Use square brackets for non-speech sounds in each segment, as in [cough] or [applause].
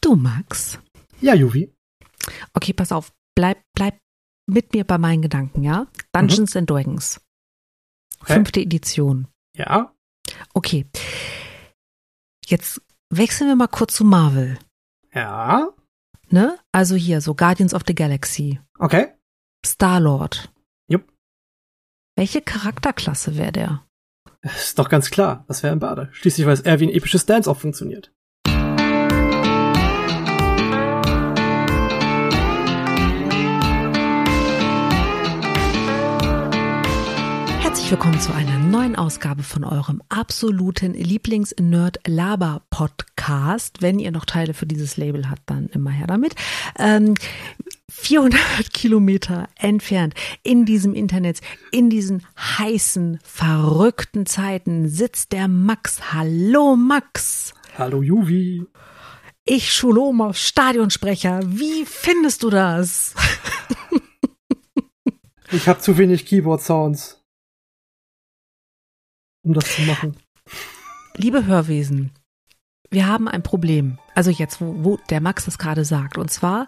Du, Max. Ja, Juvi. Okay, pass auf. Bleib, bleib mit mir bei meinen Gedanken, ja? Dungeons and Dragons. Okay. Fünfte Edition. Ja. Okay. Jetzt wechseln wir mal kurz zu Marvel. Ja. Ne? Also hier, so Guardians of the Galaxy. Okay. Star-Lord. Jupp. Welche Charakterklasse wäre der? Ist doch ganz klar. Das wäre ein Bade. Schließlich weiß er, wie ein episches Dance-Off funktioniert. Herzlich willkommen zu einer neuen Ausgabe von eurem absoluten Lieblings-Nerd-Laber-Podcast. Wenn ihr noch Teile für dieses Label habt, dann immer her damit. Ähm, 400 [laughs] Kilometer entfernt in diesem Internet, in diesen heißen, verrückten Zeiten sitzt der Max. Hallo Max. Hallo Juvi. Ich Schuloma, Stadionsprecher. Wie findest du das? [laughs] Ich habe zu wenig Keyboard-Sounds, um das zu machen. Liebe Hörwesen, wir haben ein Problem. Also jetzt, wo, wo der Max das gerade sagt. Und zwar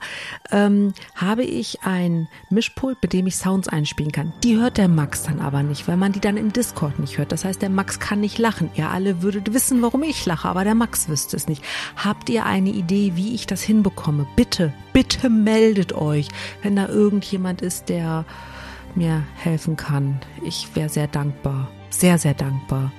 ähm, habe ich ein Mischpult, mit dem ich Sounds einspielen kann. Die hört der Max dann aber nicht, weil man die dann im Discord nicht hört. Das heißt, der Max kann nicht lachen. Ihr alle würdet wissen, warum ich lache, aber der Max wüsste es nicht. Habt ihr eine Idee, wie ich das hinbekomme? Bitte, bitte meldet euch, wenn da irgendjemand ist, der mir helfen kann. Ich wäre sehr dankbar. Sehr, sehr dankbar.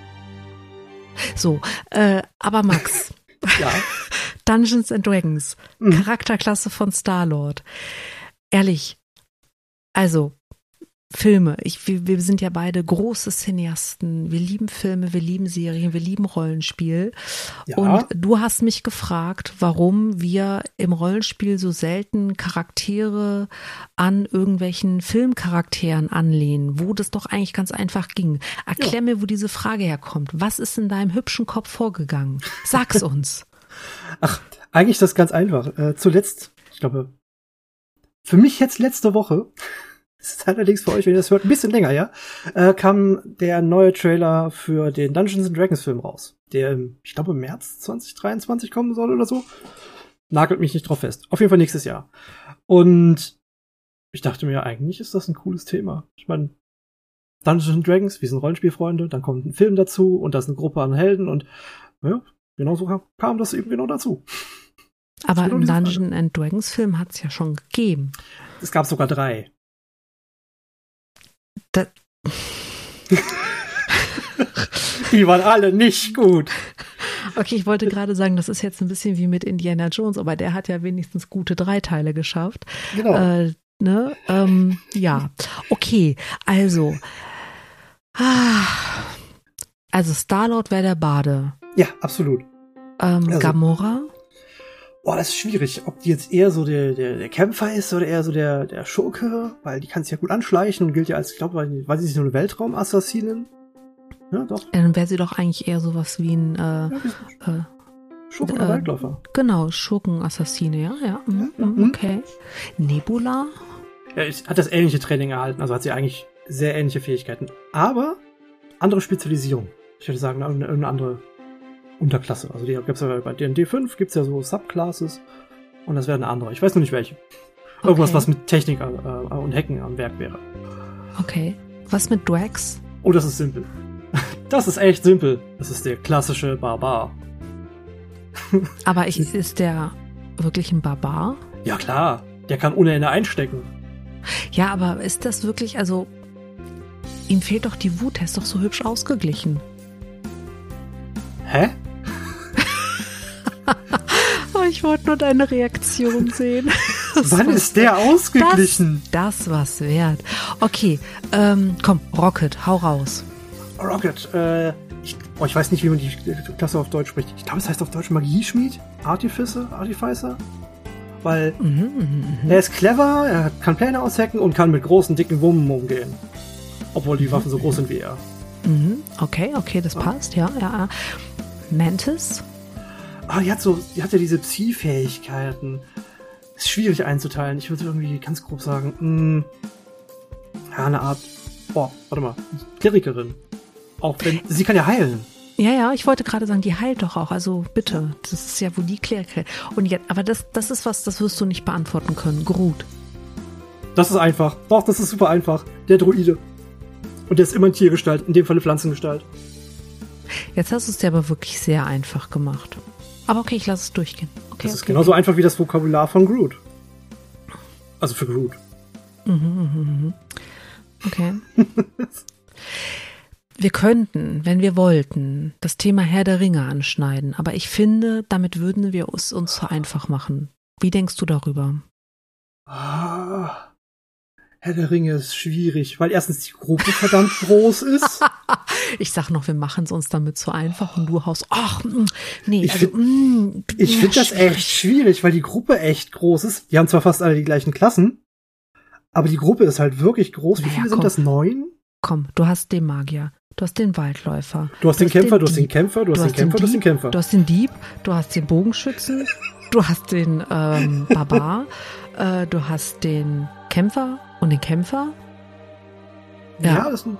So, äh, aber Max. [laughs] Ja. [laughs] Dungeons and Dragons, Mhm. Charakterklasse von Star-Lord. Ehrlich, also Filme. Ich, wir, wir sind ja beide große Cineasten. Wir lieben Filme, wir lieben Serien, wir lieben Rollenspiel. Ja. Und du hast mich gefragt, warum wir im Rollenspiel so selten Charaktere an irgendwelchen Filmcharakteren anlehnen, wo das doch eigentlich ganz einfach ging. Erklär Ja. mir, wo diese Frage herkommt. Was ist in deinem hübschen Kopf vorgegangen? Sag's uns. [laughs] Ach, eigentlich das ganz einfach. Äh, zuletzt, ich glaube, für mich jetzt letzte Woche, das ist allerdings für euch, wenn ihr das hört, ein bisschen länger, ja, äh, kam der neue Trailer für den Dungeons and Dragons Film raus, der, ich glaube, im März 2023 kommen soll oder so. Nagelt mich nicht drauf fest. Auf jeden Fall nächstes Jahr. Und ich dachte mir, eigentlich ist das ein cooles Thema. Ich meine, Dungeons and Dragons, wir sind Rollenspielfreunde, dann kommt ein Film dazu und da ist eine Gruppe an Helden und ja, genau so kam, kam das eben genau dazu. Aber genau im diese Frage. Dungeon and Dragons Film hat's ja schon gegeben. Es gab sogar drei. Da, Die waren alle nicht gut. okay, ich wollte gerade sagen, das ist jetzt ein bisschen wie mit Indiana Jones, aber der hat ja wenigstens gute drei Teile geschafft. Genau. Äh, ne? Ähm, ja, okay, also. Ah, Also Star-Lord wäre der Bade. ja, absolut. Ähm, Also- Gamora? Boah, das ist schwierig, ob die jetzt eher so der, der, der Kämpfer ist oder eher so der, der Schurke, weil die kann sich ja gut anschleichen und gilt ja als, ich glaube, weiß ich nicht, nur eine Weltraumassassinin. Ja, doch. Dann wäre sie doch eigentlich eher sowas wie ein, äh, Ja, die ist äh, oder äh, Waldläufer. genau, Schurkenassassine, ja, ja, mhm, Ja, mhm, mhm. okay. Nebula? Ja, hat das ähnliche Training erhalten, also hat sie eigentlich sehr ähnliche Fähigkeiten. Aber andere Spezialisierung. Ich würde sagen, eine, eine andere Unterklasse. Also die gibt's ja bei D&D 5 gibt's ja so Subclasses und das wäre eine andere. Ich weiß nur nicht welche. Irgendwas, Okay. was mit Technik äh, und Hacken am Werk wäre. Okay. Was mit Drax? Oh, das ist simpel. [laughs] Das ist echt simpel. Das ist der klassische Barbar. [laughs] Aber ich, ist der wirklich ein Barbar? Ja klar, der kann ohne Ende einstecken. Ja, aber ist das wirklich, also, ihm fehlt doch die Wut, er ist doch so hübsch ausgeglichen. Hä? Ich wollte nur deine Reaktion sehen. [laughs] Wann ist der ausgeglichen? Das, das was wert. Okay, ähm, komm, Rocket, hau raus. Rocket, äh, ich, oh, ich weiß nicht, wie man die Klasse auf Deutsch spricht. Ich glaube, es heißt auf Deutsch Magieschmied? Artificer? Artificer? Weil Mhm, mhm, mhm. er ist clever, er kann Pläne aushacken und kann mit großen, dicken Wummen umgehen. Obwohl die Waffen so groß sind wie er. Mhm, okay, okay, das passt, ja, ja. ja. Mantis? Ah, die hat so, die hat ja diese Psi-Fähigkeiten. Ist schwierig einzuteilen. Ich würde irgendwie ganz grob sagen, mh, ja, eine Art, boah, warte mal, Klerikerin. Auch wenn, sie kann ja heilen. Ja, ja, ich wollte gerade sagen, die heilt doch auch. Also bitte, das ist ja wohl die Klärke. Und jetzt, aber das, das ist was, das wirst du nicht beantworten können. Groot. Das ist einfach. Doch, das ist super einfach. Der Druide. Und der ist immer in Tiergestalt, in dem Falle Pflanzengestalt. Jetzt hast du es dir aber wirklich sehr einfach gemacht. Aber okay, ich lasse es durchgehen. Okay, das ist okay, genauso einfach wie das Vokabular von Groot. Also für Groot. Okay. [laughs] Wir könnten, wenn wir wollten, das Thema Herr der Ringe anschneiden, aber ich finde, damit würden wir es uns zu einfach machen. Wie denkst du darüber? Ah, Herr der Ringe ist schwierig, weil erstens die Gruppe verdammt groß ist. Ich sag noch, wir machen es uns damit zu einfach und du haust, ach, mm, nee, Ich also, find- mm, Ich ja, finde das echt schwierig, weil die Gruppe echt groß ist. Die haben zwar fast alle die gleichen Klassen, aber die Gruppe ist halt wirklich groß. Wie Naja, viele sind komm. das? Neun? Komm, du hast den Magier, du hast den Waldläufer. Du hast den Kämpfer, du hast den Kämpfer, du hast den Kämpfer, du hast den Dieb, Kämpfer. Du hast den Dieb, du hast den Bogenschützen, du hast den ähm, Barbar, äh, du hast den Kämpfer und den Kämpfer Ja, Ja. das sind,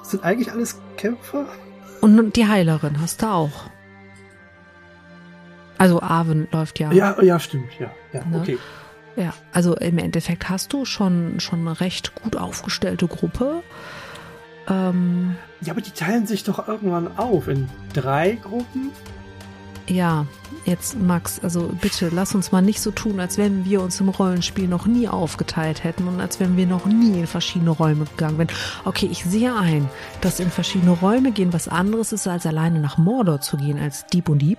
das sind eigentlich alles Kämpfer. und die Heilerin hast du auch. Also Arwen läuft ja. Ja, ja, stimmt, ja. Ja, Ne? okay. Ja, also im Endeffekt hast du schon, schon eine recht gut aufgestellte Gruppe. Ähm, Ja, aber die teilen sich doch irgendwann auf in drei Gruppen. Ja, jetzt Max, also bitte lass uns mal nicht so tun, als wenn wir uns im Rollenspiel noch nie aufgeteilt hätten und als wenn wir noch nie in verschiedene Räume gegangen wären. Okay, ich sehe ein, dass in verschiedene Räume gehen was anderes ist, als alleine nach Mordor zu gehen, als Dieb und Dieb.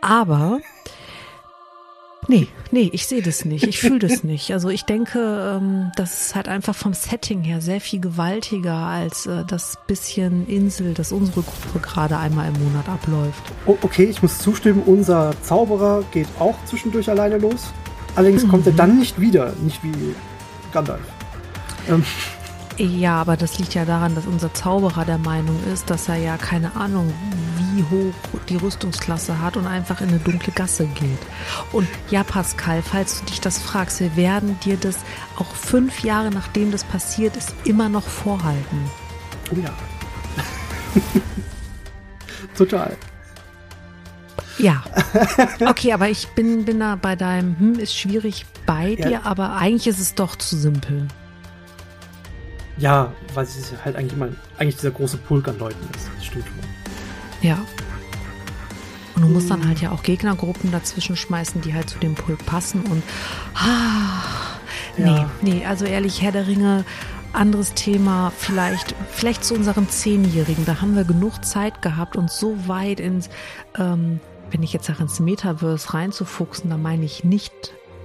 Aber Nee, nee, ich sehe das nicht. Ich fühle das nicht. Also ich denke, ähm, das ist halt einfach vom Setting her sehr viel gewaltiger als äh, das bisschen Insel, das unsere Gruppe gerade einmal im Monat abläuft. Oh, okay, ich muss zustimmen, unser Zauberer geht auch zwischendurch alleine los. Allerdings kommt er Mhm. dann nicht wieder, nicht wie Gandalf. Ähm, Ja, aber das liegt ja daran, dass unser Zauberer der Meinung ist, dass er ja keine Ahnung, wie hoch die Rüstungsklasse hat und einfach in eine dunkle Gasse geht. Und ja, Pascal, falls du dich das fragst, wir werden dir das auch fünf Jahre nachdem das passiert ist, immer noch vorhalten. oh ja. [laughs] Total. Ja. Okay, aber ich bin, bin da bei deinem, hm, ist schwierig bei Ja. dir, aber eigentlich ist es doch zu simpel. Ja, weil es halt eigentlich immer eigentlich dieser große Pulk an Leuten ist. Das stimmt schon. Ja. Und du musst dann halt ja auch Gegnergruppen dazwischen schmeißen, die halt zu dem Pulk passen und ah, nee, Ja. nee, also ehrlich, Herr der Ringe, anderes Thema, vielleicht, vielleicht zu unserem Zehnjährigen, da haben wir genug Zeit gehabt, uns so weit ins, ähm, wenn ich jetzt sage, ins Metaverse reinzufuchsen, da meine ich nicht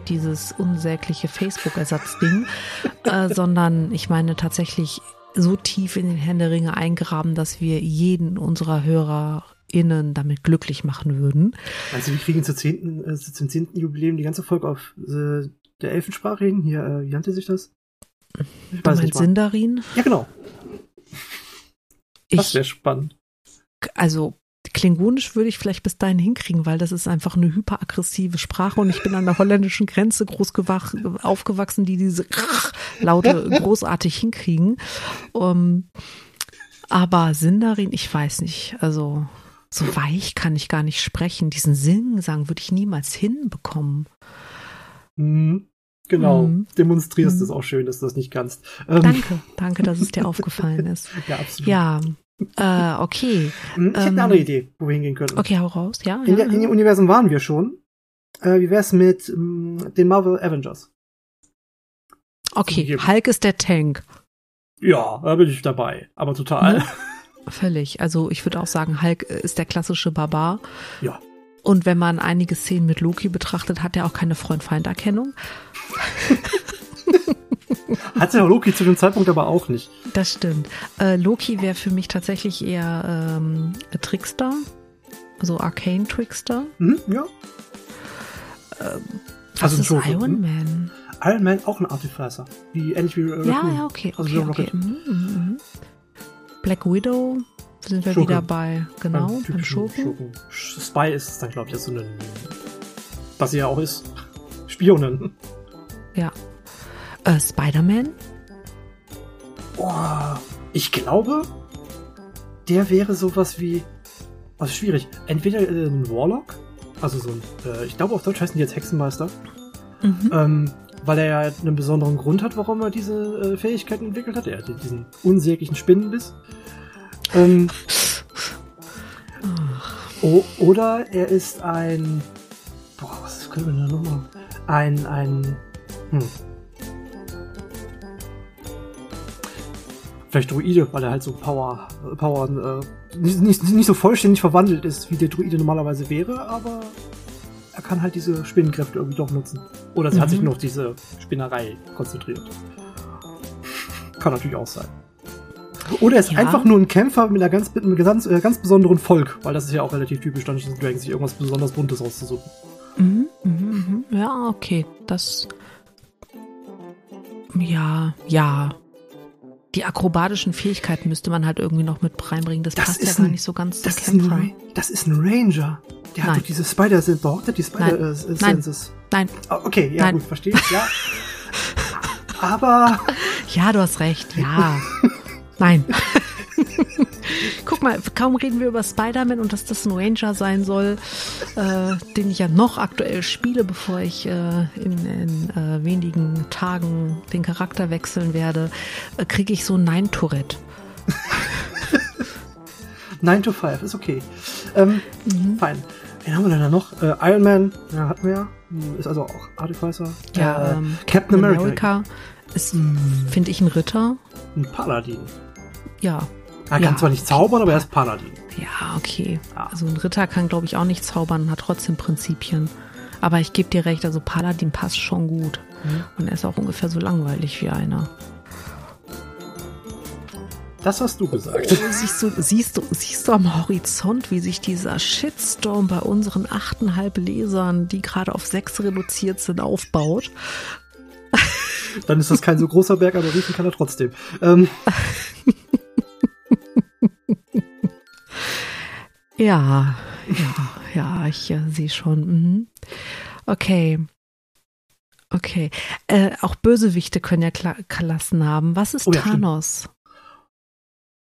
dieses unsägliche Facebook-Ersatzding, [laughs] äh, sondern ich meine tatsächlich so tief in den Herrn der Ringe eingraben, dass wir jeden unserer HörerInnen damit glücklich machen würden. Also wir kriegen zur zehnten, äh, zum zehnten Jubiläum die ganze Folge auf äh, der Elfensprache hin. Hier, äh, wie nannte sich das? Ich Du meinst Sindarin? Ja, genau. Das wäre spannend. also Klingonisch würde ich vielleicht bis dahin hinkriegen, weil das ist einfach eine hyperaggressive Sprache und ich bin an der holländischen Grenze groß gewach, aufgewachsen, die diese [laughs] Laute großartig hinkriegen. Um, aber Sindarin, ich weiß nicht, also so weich kann ich gar nicht sprechen. Diesen Singsang würde ich niemals hinbekommen. Mhm. Genau. Mhm. Demonstrierst Mhm. es auch schön, dass du das nicht kannst. Ähm, Danke, danke, dass es dir [laughs] aufgefallen ist. Ja, absolut. Ja, äh, okay. Hm, Ich hätte ähm, eine andere Idee, wo wir hingehen könnten. Okay, hau raus, ja. In, ja, in dem. Universum waren wir schon. Äh, wie wär's mit ähm, den Marvel Avengers? Okay. Hulk ist der Tank. Ja, da bin ich dabei. Aber total. Ne? Völlig. Also ich würde auch sagen, Hulk ist der klassische Barbar. Ja. Und wenn man einige Szenen mit Loki betrachtet, hat er auch keine Freund-Feind-Erkennung. [laughs] Hat der Loki zu dem Zeitpunkt aber auch nicht. Das stimmt. Äh, Loki wäre für mich tatsächlich eher ähm, Trickster. Also Arcane-Trickster. Mhm, ja. Was Also ist Iron hm? Man? Iron Man auch ein Artificer. Wie ähnlich wie äh, Ja, ja, okay, Also okay, okay. Mhm, mhm, mhm. Black Widow sind wir Schurke. wieder bei, genau, Beim beim Schurken. Schurken. Spy ist es dann, glaube ich, so ein, was sie ja auch ist. Spionin. Ja. Äh, Spider-Man? Boah, ich glaube, der wäre sowas wie also schwierig. Entweder äh, ein Warlock, also so ein, äh, ich glaube auf Deutsch heißen die jetzt Hexenmeister, Mhm. ähm, weil er ja einen besonderen Grund hat, warum er diese äh, Fähigkeiten entwickelt hat. Er hat diesen unsäglichen Spinnenbiss. Ähm, o oder er ist ein, boah, was können wir denn da noch machen? Ein, ein, hm. Vielleicht Druide, weil er halt so Power, äh, Power, äh, nicht, nicht, nicht so vollständig verwandelt ist, wie der Druide normalerweise wäre, aber er kann halt diese Spinnenkräfte irgendwie doch nutzen. Oder hat Mhm. sich nur auf diese Spinnerei konzentriert. Kann natürlich auch sein. Oder er ist Ja. einfach nur ein Kämpfer mit einer ganz, mit einem ganz, äh, ganz besonderen Volk, weil das ist ja auch relativ typisch and Dragons, sich irgendwas besonders Buntes auszusuchen. Mhm, mhm, mhm. Ja, okay. Das. Ja, ja. Die akrobatischen Fähigkeiten müsste man halt irgendwie noch mit reinbringen. Das, Das passt ja gar ein- nicht so ganz zum Das ist, ein Kämpfer. Ra das ist ein Ranger. Der hat Nein. doch diese Spider, behauptet hat die Spider Nein. äh, Nein. Ah, Okay, ja Nein. gut, verstehe ich, ja. [laughs] Aber ja, du hast recht, ja. [laughs] Nein. Guck mal, kaum reden wir über Spider-Man und dass das ein Ranger sein soll, äh, den ich ja noch aktuell spiele, bevor ich äh, in, in äh, wenigen Tagen den Charakter wechseln werde, äh, kriege ich so ein Nein-Tourette. 9 [laughs] to 5 ist okay. Ähm, Mhm. Fein. Wen haben wir denn da noch? Äh, Iron Man, ja, hatten wir ja. Ist also auch Artificer. Ja, äh, ähm, Captain America. ist, finde ich, ein Ritter. Ein Paladin. Ja, Er Ja. kann zwar nicht zaubern, aber er ist Paladin. ja, okay. Ja. Also ein Ritter kann, glaube ich, auch nicht zaubern, hat trotzdem Prinzipien. Aber ich gebe dir recht, also Paladin passt schon gut. Mhm. Und er ist auch ungefähr so langweilig wie einer. Das hast du gesagt. Siehst du, siehst du, siehst du am Horizont, wie sich dieser Shitstorm bei unseren achteinhalb Lesern, die gerade auf sechs reduziert sind, aufbaut? Dann ist das kein so großer Berg, aber riechen kann er trotzdem. Ähm, [laughs] [laughs] Ja, ja, ja, ich äh, sehe schon. Mhm. Okay. Okay. Äh, auch Bösewichte können ja Kla Klassen haben. Was ist Oh ja. Thanos?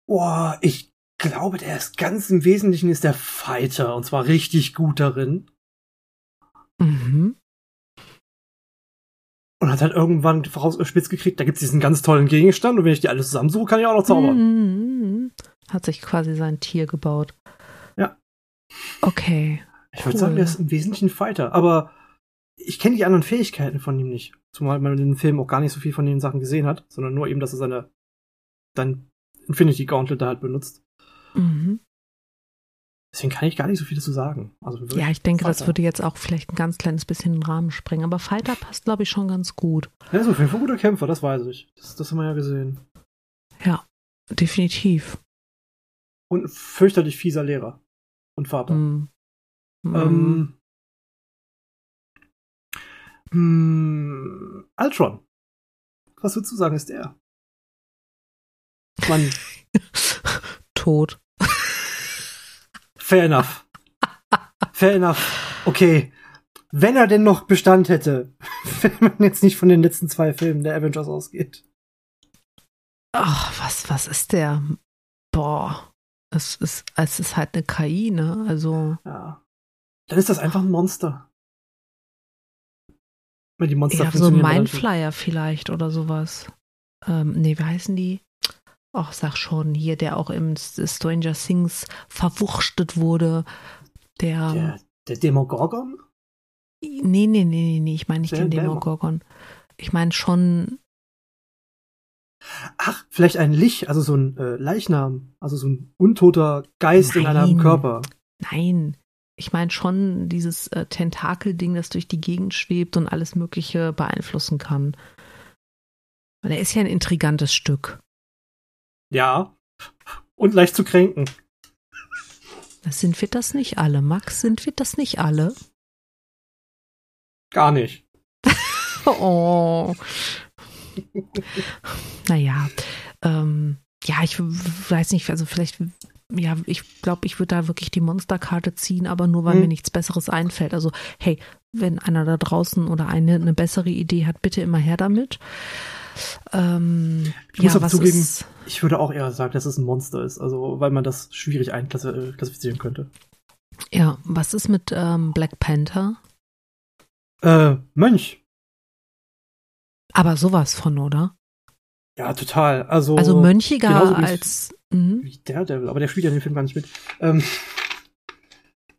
boah, ich glaube, der ist ganz im Wesentlichen ist der Fighter. Und zwar richtig gut darin. Mhm. Und hat halt irgendwann voraus äh, gekriegt, da gibt's diesen ganz tollen Gegenstand. Und wenn ich die alle zusammensuche, kann ich auch noch zaubern. Mhm. Hat sich quasi sein Tier gebaut. Ja. Okay. Ich würde Cool. sagen, der ist im Wesentlichen Fighter. Aber ich kenne die anderen Fähigkeiten von ihm nicht. Zumal man in dem Film auch gar nicht so viel von den Sachen gesehen hat, sondern nur eben, dass er seine sein Infinity Gauntlet da halt benutzt. Mhm. Deswegen kann ich gar nicht so viel dazu sagen. Also Ja, ich denke, das Fighter. würde jetzt auch vielleicht ein ganz kleines bisschen den Rahmen sprengen. Aber Fighter passt, glaube ich, schon ganz gut. Er ist auf jeden Fall ein guter Kämpfer, das weiß ich. Das, das haben wir ja gesehen. Ja, definitiv. Und ein fürchterlich fieser Lehrer. Und Vater. Mhm. Ähm, hm, Ultron. Was würdest du sagen, ist der? Mann, [laughs] Tot. fair enough. Fair enough. Okay. Wenn er denn noch Bestand hätte, [laughs] wenn man jetzt nicht von den letzten zwei Filmen der Avengers ausgeht. Ach, was, was ist der? Boah. Es ist, es ist halt eine KI, ne? Also, Ja. Dann ist das einfach ein Monster. Weil die Monster ja, so Mindflyer vielleicht oder sowas. Ähm, nee, wie heißen die? Ach, sag schon, hier, der auch im Stranger Things verwurstet wurde. Der, Der, der Demogorgon? nee, nee, nee, nee, nee, ich meine nicht Der den. Demogorgon. Ich meine schon, Ach, vielleicht ein Lich, also so ein äh, Leichnam, also so ein untoter Geist in einem Nein. Körper. nein. Ich meine schon dieses äh, Tentakelding, das durch die Gegend schwebt und alles Mögliche beeinflussen kann. Und er ist ja ein intrigantes Stück. Ja. Und leicht zu kränken. Das sind wir das nicht alle. Max, sind wir das nicht alle? Gar nicht. [laughs] Oh. [laughs] naja, ähm, ja, ich weiß nicht, also vielleicht, ja, ich glaube, ich würde da wirklich die Monsterkarte ziehen, aber nur, weil Hm. mir nichts Besseres einfällt. Also, hey, wenn einer da draußen oder eine eine bessere Idee hat, bitte immer her damit. Ähm, Ich muss ja, aber was zugeben, ist, ich würde auch eher sagen, dass es ein Monster ist, also weil man das schwierig einklassifizieren könnte. ja, was ist mit ähm, Black Panther? Äh, Mönch. Aber sowas von, oder? Ja, total. Also, Also mönchiger als. Mhm. wie Daredevil, aber der spielt ja in dem Film gar nicht mit. Ähm,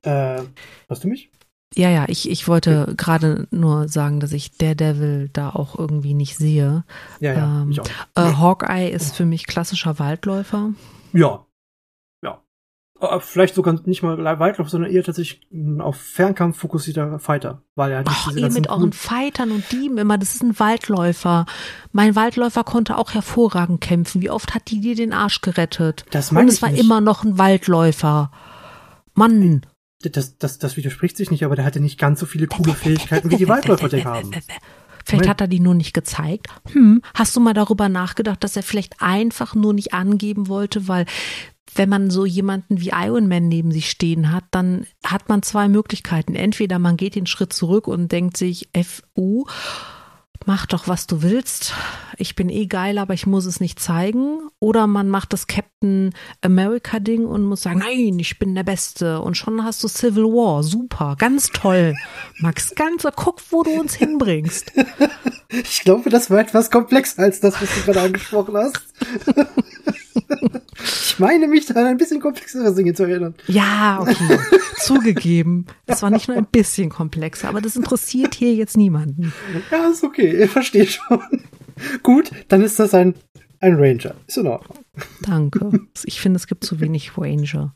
äh, hörst du mich? Ja, ja, ich, ich wollte gerade nur sagen, dass ich Daredevil da auch irgendwie nicht sehe. Ja, ja, Ähm, ich auch. Äh, Hawkeye ist für mich klassischer Waldläufer. Ja. Äh, Vielleicht sogar nicht mal Weitlauf, sondern eher tatsächlich ein auf Fernkampf fokussierter Fighter, weil er nicht Ach, ihr mit euren Fightern und Dieben immer, das ist ein Waldläufer. Mein Waldläufer konnte auch hervorragend kämpfen. Wie oft hat die dir den Arsch gerettet? Das und es war nicht. immer noch ein Waldläufer. Mann. Das, das, das widerspricht sich nicht, aber der hatte nicht ganz so viele coole [laughs] Fähigkeiten, wie die Waldläufer die haben. Vielleicht hat er die nur nicht gezeigt. Hm, hast du mal darüber nachgedacht, dass er vielleicht einfach nur nicht angeben wollte, weil wenn man so jemanden wie Iron Man neben sich stehen hat, dann hat man zwei Möglichkeiten. Entweder man geht den Schritt zurück und denkt sich, FU, mach doch, was du willst. Ich bin eh geil, aber ich muss es nicht zeigen. Oder man macht das Captain America Ding und muss sagen, nein, ich bin der Beste. Und schon hast du Civil War. Super, ganz toll. Max, ganz, guck, wo du uns hinbringst. [laughs] Ich glaube, das war etwas komplexer als das, was du gerade angesprochen hast. [laughs] ich meine mich da an ein bisschen komplexere Dinge zu erinnern. Ja, okay, [laughs] zugegeben. Das war nicht nur ein bisschen komplexer, aber das interessiert hier jetzt niemanden. Ja, ist okay, ich verstehe schon. Gut, dann ist das ein, ein Ranger. Ist in Ordnung. Danke. Ich finde, es gibt zu wenig Ranger.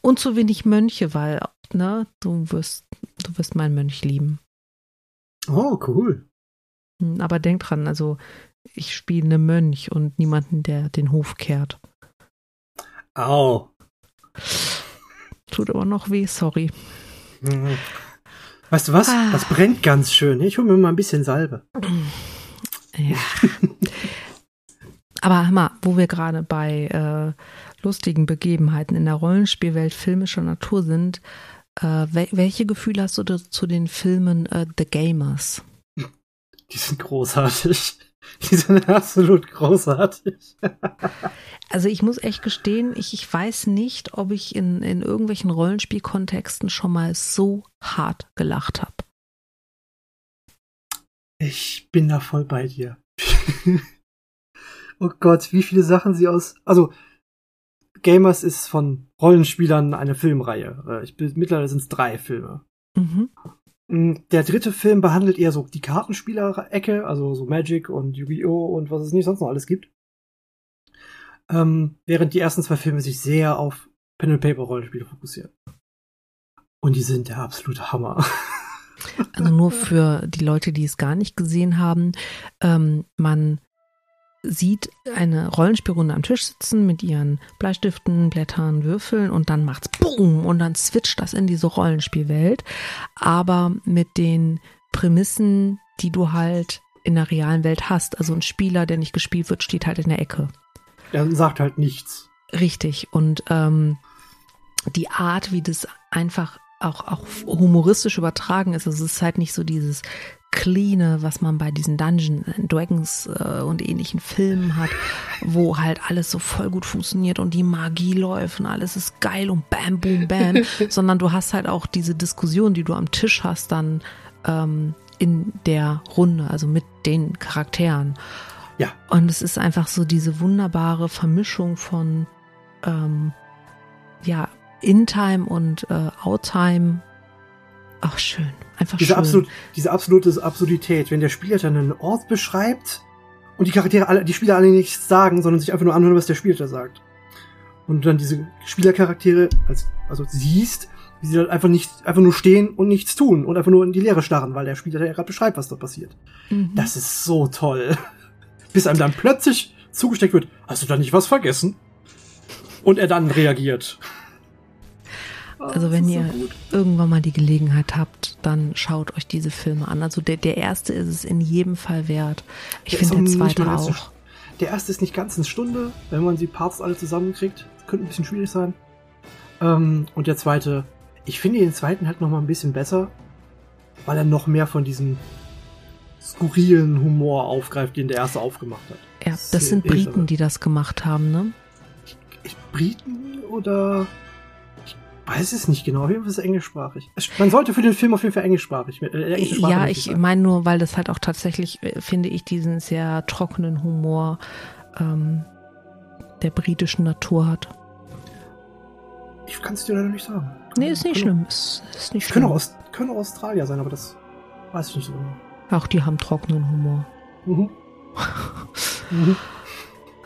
Und zu wenig Mönche, weil, ne, du wirst, du wirst meinen Mönch lieben. Oh, cool. Hm, Aber denk dran, also ich spiele einen Mönch und niemanden, der den Hof kehrt. Au. Tut aber noch weh, sorry. Mhm. Weißt du was? Ah. Das brennt ganz schön. Ich hole mir mal ein bisschen Salbe. Ja. Aber hör mal, wo wir gerade bei äh, lustigen Begebenheiten in der Rollenspielwelt filmischer Natur sind, äh, wel welche Gefühle hast du zu den Filmen äh, The Gamers? Die sind großartig. [laughs] Die sind absolut großartig. Also ich muss echt gestehen, ich, ich weiß nicht, ob ich in, in irgendwelchen Rollenspielkontexten schon mal so hart gelacht habe. Ich bin da voll bei dir. [laughs] oh Gott, wie viele Sachen sie aus. Also, Gamers ist von Rollenspielern eine Filmreihe. Äh, Ich bin, mittlerweile sind es drei Filme. Mhm. Mm, Der dritte Film behandelt eher so die Kartenspieler-Ecke, also so Magic und Yu-Gi-Oh! und was es nicht sonst noch alles gibt. Ähm, während die ersten zwei Filme sich sehr auf Pen-and-Paper-Rollenspiele fokussieren. Und die sind der absolute Hammer. [laughs] Also nur für die Leute, die es gar nicht gesehen haben, ähm, man sieht eine Rollenspielrunde am Tisch sitzen mit ihren Bleistiften, Blättern, Würfeln und dann macht's BOOM und dann switcht das in diese Rollenspielwelt, aber mit den Prämissen, die du halt in der realen Welt hast. Also ein Spieler, der nicht gespielt wird, steht halt in der Ecke. Er sagt halt nichts. Richtig. Und ähm, die Art, wie das einfach auch, auch humoristisch übertragen ist, also es ist halt nicht so dieses Cleane, was man bei diesen Dungeons and Dragons äh, und ähnlichen Filmen hat, wo halt alles so voll gut funktioniert und die Magie läuft und alles ist geil und bam, boom, bam, [laughs] sondern du hast halt auch diese Diskussion, die du am Tisch hast, dann ähm, in der Runde, also mit den Charakteren. Ja. Und es ist einfach so diese wunderbare Vermischung von ähm, ja, In-Time und äh, Out-Time. Ach, schön. Einfach Diese, schön. absolut, diese absolute Absurdität, wenn der Spieler dann einen Ort beschreibt und die Charaktere alle, die Spieler alle nichts sagen, sondern sich einfach nur anhören, was der Spieler sagt. Und du dann diese Spielercharaktere, als, also siehst, wie sie dann einfach nicht, einfach nur stehen und nichts tun und einfach nur in die Leere starren, weil der Spieler ja gerade beschreibt, was dort passiert. Mhm. Das ist so toll. [laughs] Bis einem dann plötzlich zugesteckt wird, hast du da nicht was vergessen? Und er dann reagiert. Also wenn das ihr so irgendwann mal die Gelegenheit habt, dann schaut euch diese Filme an. Also der, der erste ist es in jedem Fall wert. Ich finde der zweite auch. Der erste ist nicht ganz eine Stunde, wenn man die Parts alle zusammenkriegt. Könnte ein bisschen schwierig sein. Ähm, und der zweite, ich finde den zweiten halt noch mal ein bisschen besser, weil er noch mehr von diesem skurrilen Humor aufgreift, den der erste aufgemacht hat. Ja, das sind Briten, die das gemacht haben, ne? Ich, ich, Briten oder weiß es nicht genau. Auf jeden Fall ist es englischsprachig. Man sollte für den Film auf jeden Fall englischsprachig. Äh, ja, ich meine nur, weil das halt auch tatsächlich, äh, finde ich, diesen sehr trockenen Humor ähm, der britischen Natur hat. Ich kann es dir leider nicht sagen. Nee, ist nicht schlimm. Ist, ist nicht schlimm. Können auch, können auch Australier sein, aber das weiß ich nicht so genau. Auch die haben trockenen Humor. Mhm. [laughs] mhm.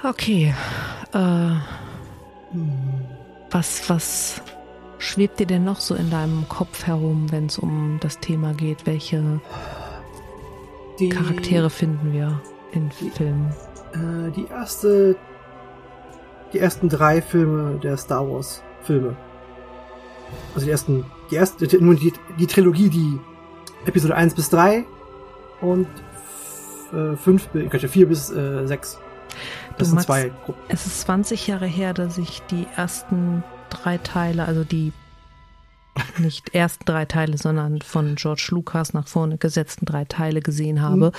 Okay. Äh, was, was schwebt dir denn noch so in deinem Kopf herum, wenn es um das Thema geht? Welche die, Charaktere finden wir in die, Filmen? Äh, die erste, die ersten drei Filme der Star Wars Filme. Also die ersten, die erste, die, die, Trilogie, die Episode 1 bis 3 und äh, 5, 4 bis äh, 6. Das du sind zwei Gruppen. Es ist 20 Jahre her, dass ich die ersten drei Teile, also die nicht ersten drei Teile, sondern von George Lucas nach vorne gesetzten drei Teile gesehen habe. Mhm.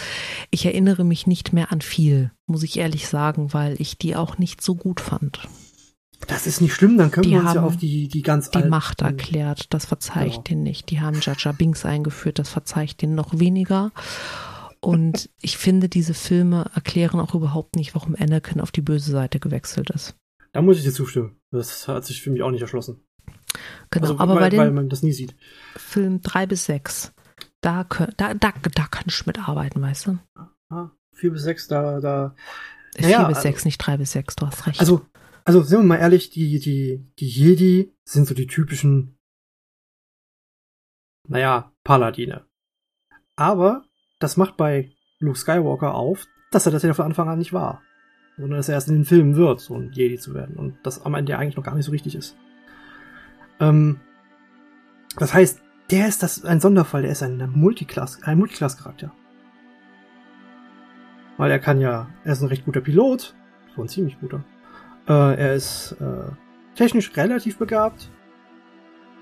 Ich erinnere mich nicht mehr an viel, muss ich ehrlich sagen, weil ich die auch nicht so gut fand. Das ist nicht schlimm, dann können die wir uns ja auf die, die ganz Die alten, Macht erklärt, das verzeiht genau. den nicht. Die haben Jaja Binks eingeführt, das verzeiht den noch weniger. Und ich finde, diese Filme erklären auch überhaupt nicht, warum Anakin auf die böse Seite gewechselt ist. Da muss ich dir zustimmen. Das hat sich für mich auch nicht erschlossen. Genau, also, aber weil, bei den weil man das nie sieht. Film drei bis sechs, da, da, da, da kann ich mitarbeiten, weißt du? Ah, vier bis sechs, da, da. Naja, vier bis also, sechs, nicht drei bis sechs, du hast recht. Also, also sind wir mal ehrlich, die, die, die Jedi sind so die typischen, naja, Paladine. Aber das macht bei Luke Skywalker auf, dass er das ja von Anfang an nicht war. Sondern dass er erst in den Filmen wird, so ein Jedi zu werden. Und das am Ende eigentlich noch gar nicht so richtig ist. Ähm, das heißt, der ist das ein Sonderfall, der ist ein Multiclass, ein Multiclass-Charakter. Weil er kann ja, er ist ein recht guter Pilot, so ein ziemlich guter. Äh, er ist äh, technisch relativ begabt.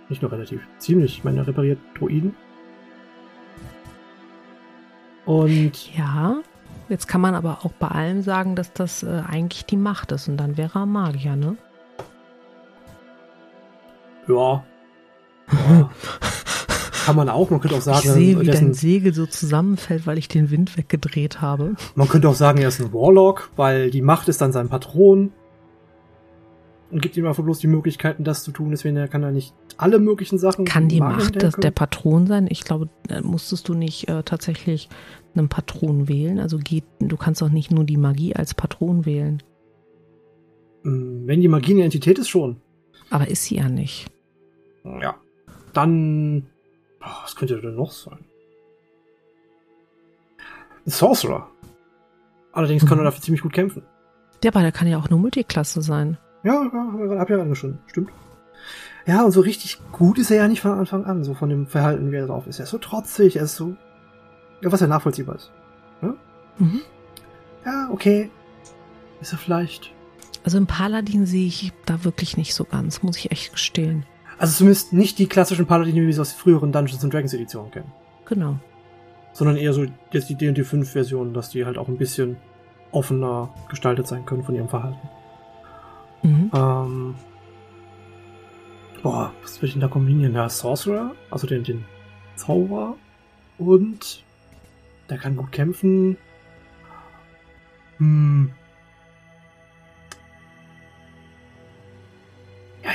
Nicht nur relativ, ziemlich. Ich meine, er repariert Droiden. Und. Ja, jetzt kann man aber auch bei allem sagen, dass das äh, eigentlich die Macht ist und dann wäre er Magier, ne? Ja. ja. [laughs] kann man auch. Man könnte auch sagen, ich sehe, wie dein Segel so zusammenfällt, weil ich den Wind weggedreht habe. Man könnte auch sagen, er ist ein Warlock, weil die Macht ist dann sein Patron und gibt ihm einfach bloß die Möglichkeiten, das zu tun. Deswegen kann er nicht alle möglichen Sachen. Kann die Macht das der Patron sein? Ich glaube, musstest du nicht äh, tatsächlich einen Patron wählen. Also geht, du kannst doch nicht nur die Magie als Patron wählen. Mm, wenn die Magie eine Entität ist, schon. Aber ist sie ja nicht. Ja. Dann. Oh, was könnte denn noch sein? Ein Sorcerer. Allerdings mhm. kann er dafür ziemlich gut kämpfen. Der kann ja auch nur Multiklasse sein. Ja, ja hab ja schon. Stimmt. Ja, und so richtig gut ist er ja nicht von Anfang an, so von dem Verhalten, wie er drauf ist. Er ist so trotzig, er ist so. Ja, was ja nachvollziehbar ist. Ja, mhm. ja okay. Ist er vielleicht. Also im Paladin sehe ich da wirklich nicht so ganz, muss ich echt gestehen. Also zumindest nicht die klassischen Paladine, wie wir sie aus früheren Dungeons Dragons Editionen kennen. Genau. Sondern eher so jetzt die D&D 5 Version, dass die halt auch ein bisschen offener gestaltet sein können von ihrem Verhalten. Mhm. Ähm, boah, was will ich denn da kombinieren? Der Sorcerer, also den, den Zauberer und der kann gut kämpfen. Hm,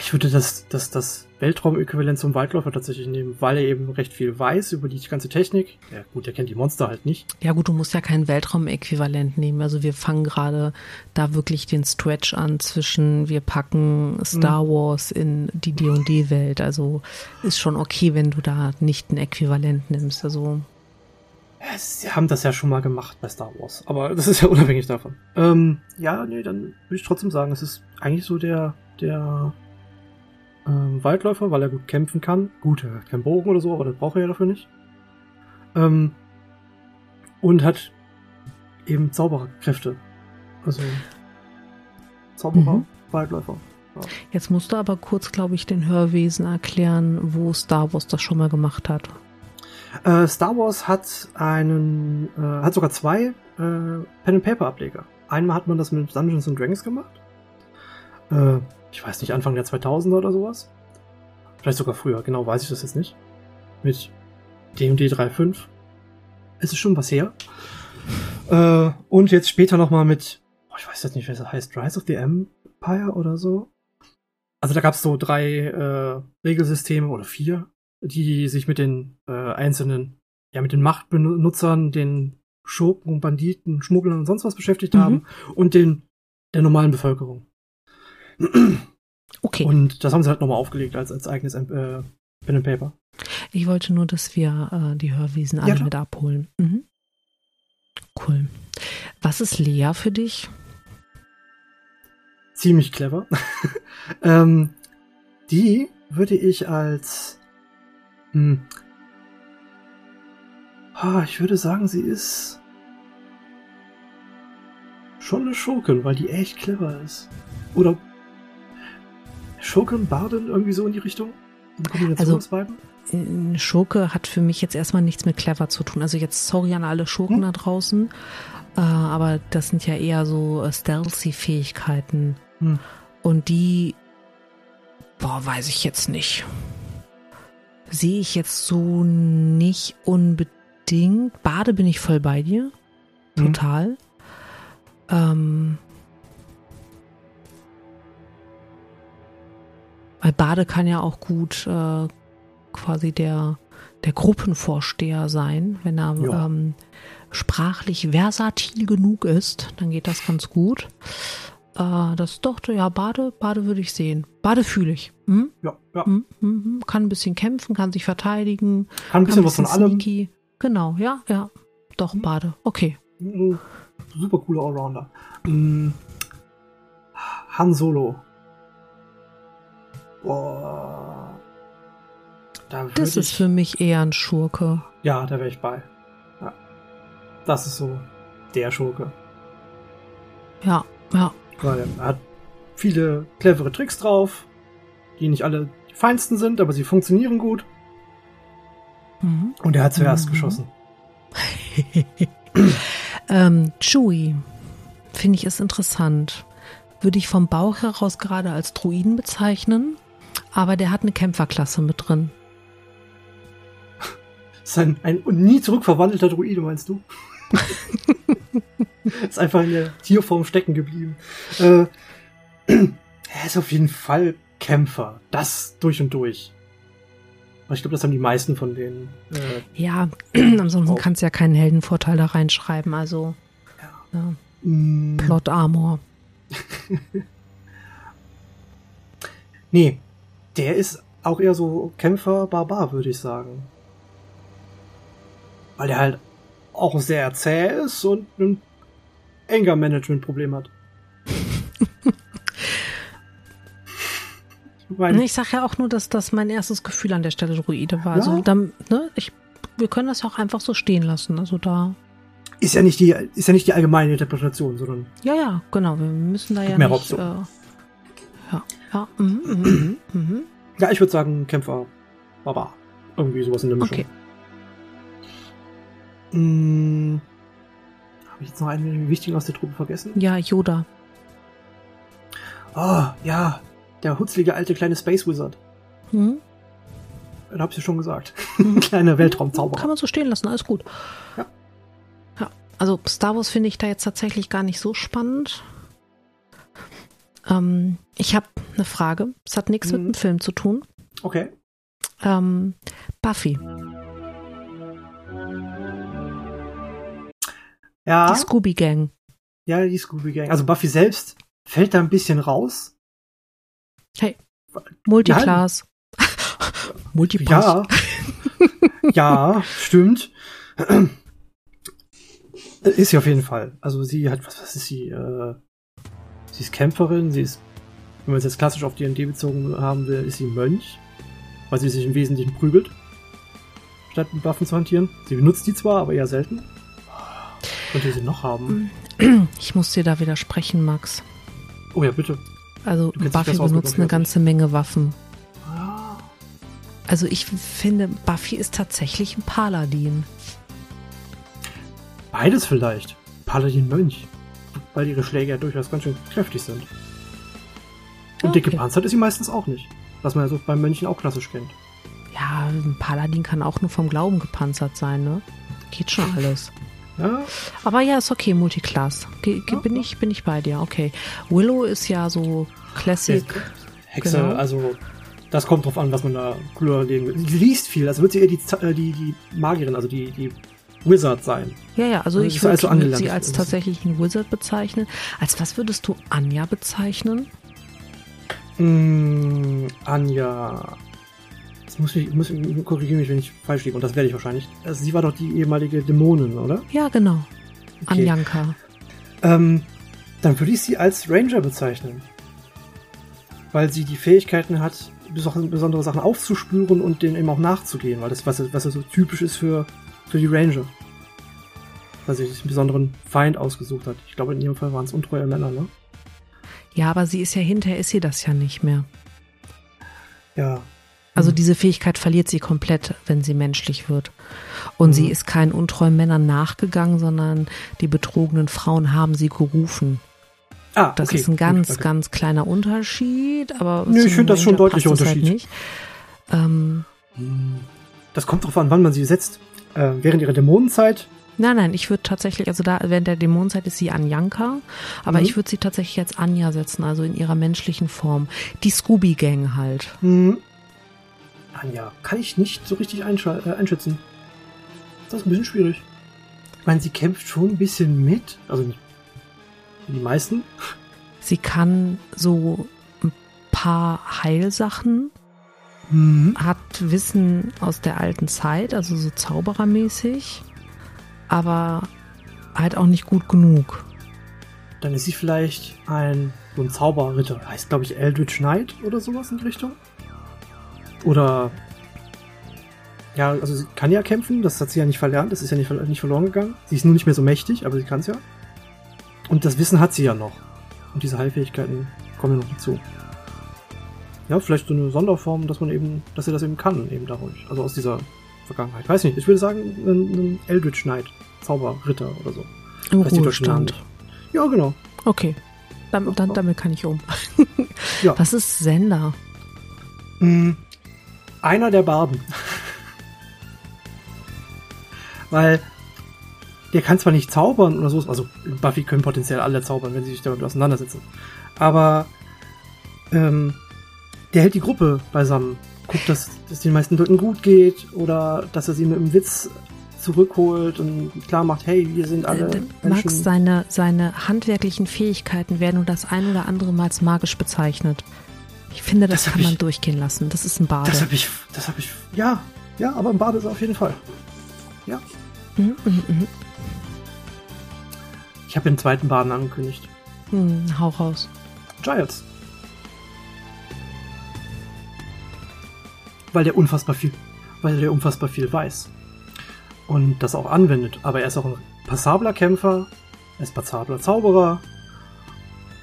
ich würde das, das, das Weltraum-Äquivalent zum Waldläufer tatsächlich nehmen, weil er eben recht viel weiß über die ganze Technik. Ja, gut, er kennt die Monster halt nicht. Ja, gut, du musst ja kein Weltraum-Äquivalent nehmen. Also wir fangen gerade da wirklich den Stretch an zwischen wir packen Star mhm. Wars in die D&D-Welt. Also ist schon okay, wenn du da nicht ein Äquivalent nimmst. Also ja, sie haben das ja schon mal gemacht bei Star Wars, aber [laughs] das ist ja unabhängig davon. Ähm, ja, nee, dann würde ich trotzdem sagen, es ist eigentlich so der, der ähm, Waldläufer, weil er gut kämpfen kann. Gut, er hat keinen Bogen oder so, aber das braucht er ja dafür nicht. Ähm, und hat eben Zaubererkräfte. Also Zauberer, mhm. Waldläufer. Ja. Jetzt musst du aber kurz, glaube ich, den Hörwesen erklären, wo Star Wars das schon mal gemacht hat. Äh, Star Wars hat einen, äh, hat sogar zwei äh, Pen and Paper Ableger. Einmal hat man das mit Dungeons and Dragons gemacht. Ich weiß nicht, Anfang der 2000er oder sowas. Vielleicht sogar früher, genau weiß ich das jetzt nicht. Mit D&D 3.5. Es ist schon was her. Äh, und jetzt später nochmal mit, oh, ich weiß jetzt nicht, was das heißt, Rise of the Empire oder so. Also da gab es so drei äh, Regelsysteme oder vier, die sich mit den äh, einzelnen, ja, mit den Machtbenutzern, den Schurken, Banditen, Schmugglern und sonst was beschäftigt Mhm. haben und den der normalen Bevölkerung. [clears throat] Okay. Und das haben sie halt nochmal aufgelegt als, als eigenes äh, Pen and Paper. Ich wollte nur, dass wir äh, die Hörwesen alle klar. mit abholen. Mhm. Cool. Was ist Lea für dich? Ziemlich clever. [laughs] ähm, die würde ich als hm, ah, ich würde sagen, sie ist schon eine Schurkin, weil die echt clever ist. Oder Schurkin, Bardin, irgendwie so in die Richtung? Eine Kombination Also- aus beiden? Äh, Schurke hat für mich jetzt erstmal nichts mit clever zu tun. Also jetzt sorry an alle Schurken Hm? da draußen, äh, aber das sind ja eher so äh, Stealthy-Fähigkeiten. Hm. Und die, boah, weiß ich jetzt nicht. Sehe ich jetzt so nicht unbedingt. Bade bin ich voll bei dir. Hm. Total. Ähm, weil Bade kann ja auch gut äh, quasi der, der Gruppenvorsteher sein, wenn er Ja. ähm, sprachlich versatil genug ist, dann geht das ganz gut. Äh, das doch, ja, Bade, Bade würde ich sehen. Bade fühle ich. Hm? Ja, ja. Hm, hm, hm. Kann ein bisschen kämpfen, kann sich verteidigen. Kann ein bisschen kann was von allem. sneaky. Genau, ja, ja. Doch, Hm. Bade. Okay. Mm, Super cooler Allrounder. Han Solo. Boah. Da Das ist für mich eher ein Schurke. Ja, da wäre ich bei. Ja. Das ist so der Schurke. Ja, ja. Weil er hat viele clevere Tricks drauf, die nicht alle die feinsten sind, aber sie funktionieren gut. Mhm. Und er hat zuerst Mhm. geschossen. [laughs] Ähm, Chewie, finde ich, ist interessant. Würde ich vom Bauch heraus gerade als Druiden bezeichnen, aber der hat eine Kämpferklasse mit drin. Das [laughs] ist ein, ein nie zurückverwandelter Druide, meinst du? [laughs] ist einfach in der Tierform stecken geblieben. Äh, [clears throat] er ist auf jeden Fall Kämpfer. Das durch und durch. Ich glaube, das haben die meisten von denen. Äh, Ja, [clears throat] ansonsten Oh. kannst du ja keinen Heldenvorteil da reinschreiben, also ja, mh, Plot Armor. [laughs] nee, der ist auch eher so Kämpfer-Barbar, würde ich sagen. Weil der halt auch sehr zäh ist und ein Anger-Management-Problem hat. [laughs] ich meine, Ich sage ja auch nur, dass das mein erstes Gefühl an der Stelle Druide war. Ja. Also dann, ne, ich, wir können das ja auch einfach so stehen lassen. Also da, ist ja nicht die, ist ja nicht die allgemeine Interpretation, sondern ja, ja, genau. Wir müssen da ja Mehr nicht. Äh, ja, ja, mhm, mhm, mhm. ja, ich würde sagen Kämpfer, Barbar. Irgendwie sowas in der Mischung. Okay. Mm, Habe ich jetzt noch einen wichtigen aus der Truppe vergessen? Ja, Yoda. Oh, ja, der hutzlige alte kleine Space Wizard. Hm? Da hab ich ja schon gesagt. [laughs] Kleiner Weltraumzauberer. Kann man so stehen lassen, alles gut. Ja. Ja, also Star Wars finde ich da jetzt tatsächlich gar nicht so spannend. Ähm, ich habe eine Frage. Es hat nichts mit Mhm. dem Film zu tun. Okay. Ähm, Buffy, Ja, die Scooby Gang. ja, die Scooby Gang. Also Buffy selbst fällt da ein bisschen raus. Multiclass. [laughs] Multipass. Ja. ja, stimmt. Ist sie auf jeden Fall. Also sie hat, was, was ist sie? Äh, sie ist Kämpferin, sie ist, wenn man es jetzt klassisch auf D&D bezogen haben will, ist sie Mönch, weil sie sich im Wesentlichen prügelt, statt mit Waffen zu hantieren. Sie benutzt die zwar, aber eher selten. Könnte sie noch haben? [clears throat] Ich muss dir da widersprechen, Max. Oh ja, bitte. Also Buffy benutzt eine ganze Menge Waffen. Ah. Also ich finde, Buffy ist tatsächlich ein Paladin. Beides vielleicht. Paladin-Mönch. Weil ihre Schläge ja durchaus ganz schön kräftig sind. Und Okay. dicke Panzer ist sie meistens auch nicht. Was man ja so beim Mönchen auch klassisch kennt. Ja, ein Paladin kann auch nur vom Glauben gepanzert sein, ne? Geht schon alles. Ja, Aber ja, ist okay, Multiclass. Ge Ja, bin, ja. ich, bin ich bei dir, okay. Willow ist ja so Classic. Hexe, Genau. also das kommt drauf an, was man da cooler legen will. Sie liest viel, also wird sie eher die, äh, die, die Magierin, also die, die Wizard sein. Ja, ja, also Das ich würde also würd sie als tatsächlich ein Wizard bezeichnen. Als was würdest du Anja bezeichnen? Mm, Anja. Das muss ich, muss ich korrigiere mich, wenn ich falsch liege, und das werde ich wahrscheinlich. Also sie war doch die ehemalige Dämonin, oder? Ja, genau. Okay. Anjanka. Ähm, dann würde ich sie als Ranger bezeichnen. Weil sie die Fähigkeiten hat, beso- besondere Sachen aufzuspüren und denen eben auch nachzugehen, weil das, was, was ja so typisch ist für, für die Ranger. Weil sie sich einen besonderen Feind ausgesucht hat. Ich glaube, in ihrem Fall waren es untreue Männer, ne? Ja, aber sie ist ja hinterher, ist sie das ja nicht mehr. Ja. Also diese Fähigkeit verliert sie komplett, wenn sie menschlich wird. Und Mhm. sie ist keinen untreuen Männern nachgegangen, sondern die betrogenen Frauen haben sie gerufen. Ah, Das okay. ist ein ganz, okay. ganz kleiner Unterschied, aber Nö, ich finde das schon deutlicher halt Unterschied. nicht. Ähm, Das kommt drauf an, wann man sie setzt. Äh, während ihrer Dämonenzeit nein, nein, ich würde tatsächlich, also da während der Dämonenzeit ist sie Anjanka, aber Mhm. ich würde sie tatsächlich als Anja setzen, also in ihrer menschlichen Form. Die Scooby-Gang halt. Hm. Anja, kann ich nicht so richtig einsch- äh, einschätzen. Das ist ein bisschen schwierig. Ich meine, sie kämpft schon ein bisschen mit. Also nicht die meisten. Sie kann so ein paar Heilsachen, Hat Wissen aus der alten Zeit, also so zauberermäßig, aber halt auch nicht gut genug. Dann ist sie vielleicht ein, so ein Zauberritter. Heißt, glaube ich, Eldritch Knight oder sowas in die Richtung. Oder. Ja, also sie kann ja kämpfen, das hat sie ja nicht verlernt, das ist ja nicht, nicht verloren gegangen. Sie ist nur nicht mehr so mächtig, aber sie kann es ja. Und das Wissen hat sie ja noch. Und diese Heilfähigkeiten kommen ja noch dazu. Ja, vielleicht so eine Sonderform, dass man eben, dass sie das eben kann, eben dadurch. Also aus dieser Vergangenheit. Weiß nicht, ich würde sagen, ein, ein Eldritch Knight, Zauberritter oder so. Im Weiß deutschen Namen Ruhestand. Ja, genau. Okay. Dann, dann, damit kann ich um. [laughs] Ja. Was ist Sender? Mm, Einer der Barden. [laughs] Weil der kann zwar nicht zaubern oder so, also Buffy können potenziell alle zaubern, wenn sie sich damit auseinandersetzen. Aber ähm, der hält die Gruppe beisammen. Guckt, dass es den meisten Leuten gut geht oder dass er sie mit einem Witz zurückholt und klar macht, hey, wir sind alle Äh. Max, seine, seine handwerklichen Fähigkeiten werden nur das ein oder andere Mal als magisch bezeichnet. Ich finde, das, Das kann man ich- durchgehen lassen. Das ist ein Bade. Das habe ich, das habe ich, ja, ja, aber im Bad ist auf jeden Fall. Ja, mhm, mhm. ich habe den zweiten Baden angekündigt. Hm, hau raus. Giles. Weil der unfassbar viel, weil der unfassbar viel weiß. Und das auch anwendet. Aber er ist auch ein passabler Kämpfer, er ist passabler Zauberer.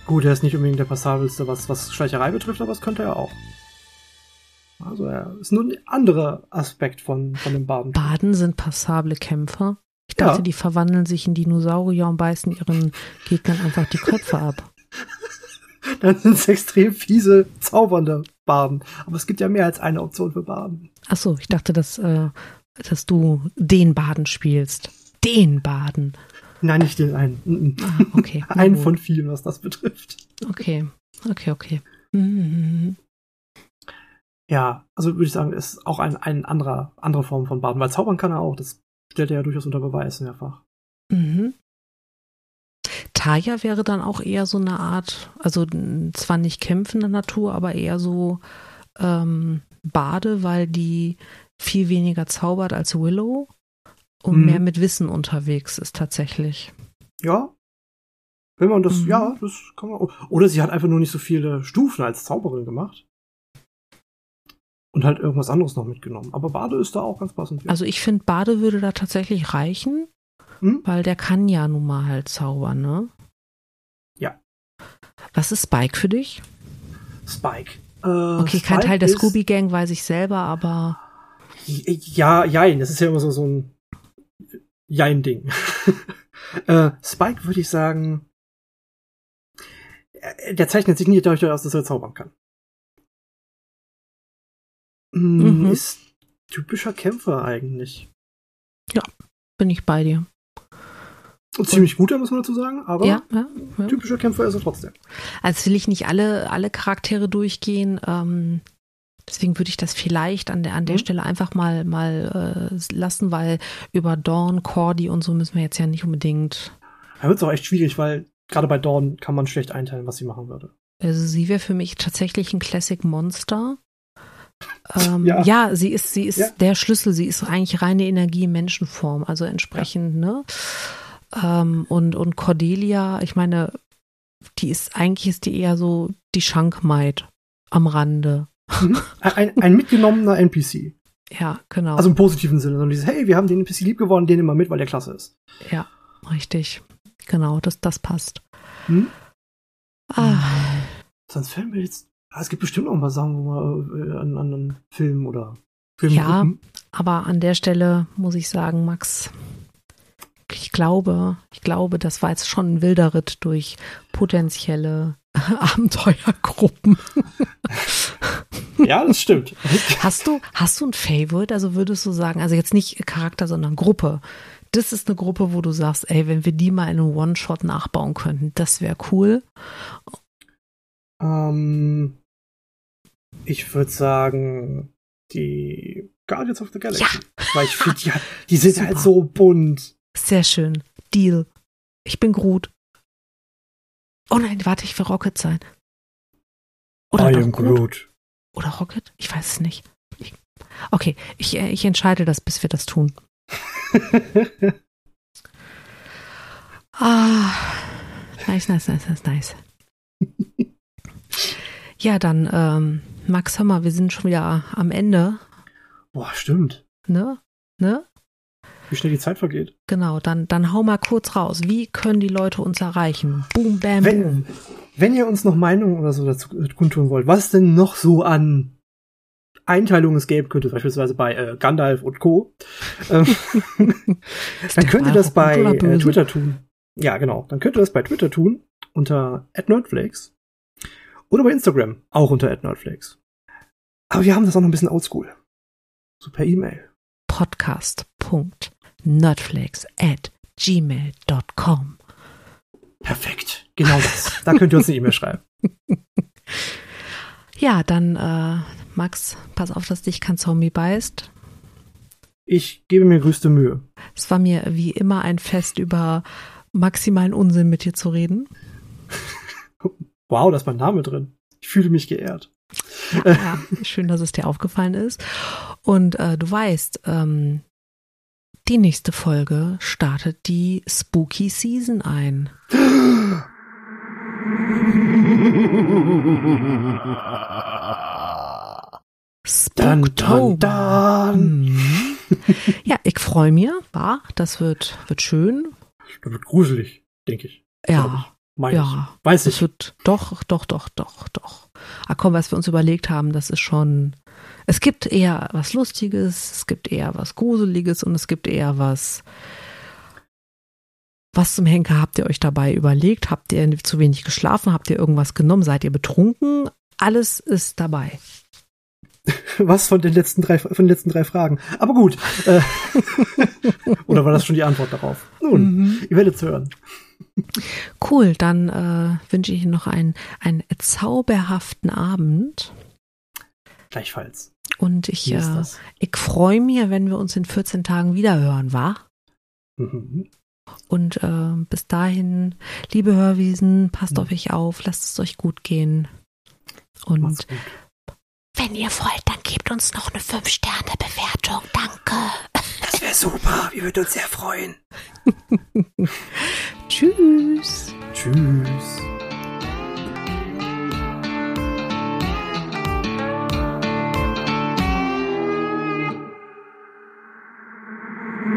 Gut, er ist nicht unbedingt der passabelste, was, was Schleicherei betrifft, aber das könnte er auch. Also er ist nur ein anderer Aspekt von, von dem Baden. Baden sind passable Kämpfer. Ich dachte, Ja. die verwandeln sich in Dinosaurier und beißen ihren Gegnern einfach die Köpfe ab. [laughs] Dann sind es extrem fiese, zaubernde Baden. Aber es gibt ja mehr als eine Option für Baden. Ach so, ich dachte, dass, äh, dass du den Baden spielst. Den Baden. Nein, nicht den einen. Mhm. Ah, okay. [laughs] Einen von vielen, was das betrifft. Okay, okay, okay. Mhm. Ja, also würde ich sagen, ist auch ein, ein anderer, andere Form von Baden, weil zaubern kann er auch, das stellt er ja durchaus unter Beweis mehrfach. Mhm. Taya wäre dann auch eher so eine Art, also zwar nicht kämpfender Natur, aber eher so ähm, Bade, weil die viel weniger zaubert als Willow und Mhm. mehr mit Wissen unterwegs ist tatsächlich. Ja. Wenn man das, Mhm. ja, das kann man. Oder sie hat einfach nur nicht so viele Stufen als Zauberin gemacht. Und halt irgendwas anderes noch mitgenommen. Aber Bade ist da auch ganz passend. Also ich finde, Bade würde da tatsächlich reichen, Hm? weil der kann ja nun mal halt zaubern, ne? Ja. Was ist Spike für dich? Spike. Äh, Okay, kein Spike Teil der Scooby Gang, weiß ich selber, aber Ja, jein, das ist ja immer so, so ein Jein-Ding. [laughs] äh, Spike würde ich sagen, äh, der zeichnet sich nie dadurch aus, dass er zaubern kann. Mm, Mhm. Ist typischer Kämpfer eigentlich. bin ich bei dir. Ziemlich guter, muss man dazu sagen, aber Ja, ja, ja. typischer Kämpfer ist er trotzdem. Also will ich nicht alle, alle Charaktere durchgehen. Ähm, deswegen würde ich das vielleicht an der, an der Mhm. Stelle einfach mal, mal äh, lassen, weil über Dawn, Cordy und so müssen wir jetzt ja nicht unbedingt. Da wird es auch echt schwierig, weil gerade bei Dawn kann man schlecht einteilen, was sie machen würde. Also sie wäre für mich tatsächlich ein Classic Monster. [laughs] Ähm, Ja. ja. sie ist, sie ist Ja. der Schlüssel, sie ist eigentlich reine Energie in Menschenform, also entsprechend, ne? Ähm, und, und Cordelia, ich meine, die ist, eigentlich ist die eher so die Schankmaid am Rande. Mhm. [laughs] ein, ein mitgenommener NPC. Ja, genau. Also im positiven Sinne. Sondern dieses, hey, wir haben den NPC lieb geworden, den immer mit, weil der klasse ist. Ja, richtig. Genau, das, das passt. Hm? Ah, Sonst fällt mir jetzt. Ah, es gibt bestimmt noch ein paar Sachen, wo man äh, an anderen Filmen oder Filmgruppen. aber an der Stelle muss ich sagen, Max, glaube, ich glaube, das war jetzt schon ein wilder Ritt durch potenzielle [laughs] Abenteuergruppen. [laughs] Ja, das stimmt. Hast du, hast du ein Favorite? Also würdest du sagen, also jetzt nicht Charakter, sondern Gruppe. Das ist eine Gruppe, wo du sagst, ey, wenn wir die mal in einem One-Shot nachbauen könnten, das wäre cool. ähm, ich würde sagen, die Guardians of the Galaxy. Weil ich finde, die, die sind [laughs] Super. halt so bunt. Sehr schön. Deal. Ich bin Groot. Oh nein, warte, ich will Rocket sein. Oder I am Groot. Oder Rocket? Ich weiß es nicht. Ich, okay, ich, äh, ich entscheide das, bis wir das tun. [laughs] Ah, nice, nice, nice, nice, nice. [laughs] Ja, dann, ähm, Max, hör mal, wir sind schon wieder am Ende, Boah, stimmt. ne? Ne? Wie schnell die Zeit vergeht. Genau, dann, dann hau mal kurz raus. Wie können die Leute uns erreichen? Boom, bam, Wenn, boom. wenn ihr uns noch Meinungen oder so dazu äh, kundtun wollt, was denn noch so an Einteilungen es geben könnte, beispielsweise bei äh, Gandalf und Co., ähm, [laughs] dann könnt ihr das bei äh? Twitter tun. Ja, genau. Dann könnt ihr das bei Twitter tun unter @nerdflakes oder bei Instagram auch unter @nerdflakes. Aber wir haben das auch noch ein bisschen oldschool. So per E-Mail. podcast.nerdflakes at gmail.com. Perfekt. Genau das. da könnt ihr uns eine E-Mail schreiben. [laughs] Ja, dann, äh, Max, pass auf, dass dich kein Zombie beißt. Ich gebe mir größte Mühe. Es war mir wie immer ein Fest, über maximalen Unsinn mit dir zu reden. [laughs] Wow, da ist mein Name drin. Ich fühle mich geehrt. Ja, schön, dass es dir aufgefallen ist. Und äh, du weißt, ähm, die nächste Folge startet die Spooky Season ein. Spooktober. Mhm. Ja, ich freue mich, war. Das wird, wird schön. Das wird gruselig, denke ich. Ja, Meine ja. ich. Weiß Das ich. wird doch, doch, doch, doch, doch. Ah, komm, was wir uns überlegt haben, das ist schon. Es gibt eher was Lustiges, es gibt eher was Gruseliges und es gibt eher was. Was zum Henker habt ihr euch dabei überlegt? Habt ihr zu wenig geschlafen? Habt ihr irgendwas genommen? Seid ihr betrunken? Alles ist dabei. [laughs] Was von den letzten drei, von den letzten drei Fragen. Aber gut. Äh, [laughs] oder war das schon die Antwort darauf? Nun, Mhm. ihr werdet es hören. Cool, dann äh, wünsche ich Ihnen noch einen, einen zauberhaften Abend. Gleichfalls. Und ich, äh, ich freue mich, wenn wir uns in 14 Tagen wiederhören, wa? Mhm. Und äh, bis dahin, liebe Hörwiesen, passt Mhm. auf euch auf, lasst es euch gut gehen. Und gut. wenn ihr wollt, dann gebt uns noch eine 5-Sterne-Bewertung. Danke. Das wäre super. Wir würden uns sehr freuen. [laughs] Tschüss. Tschüss.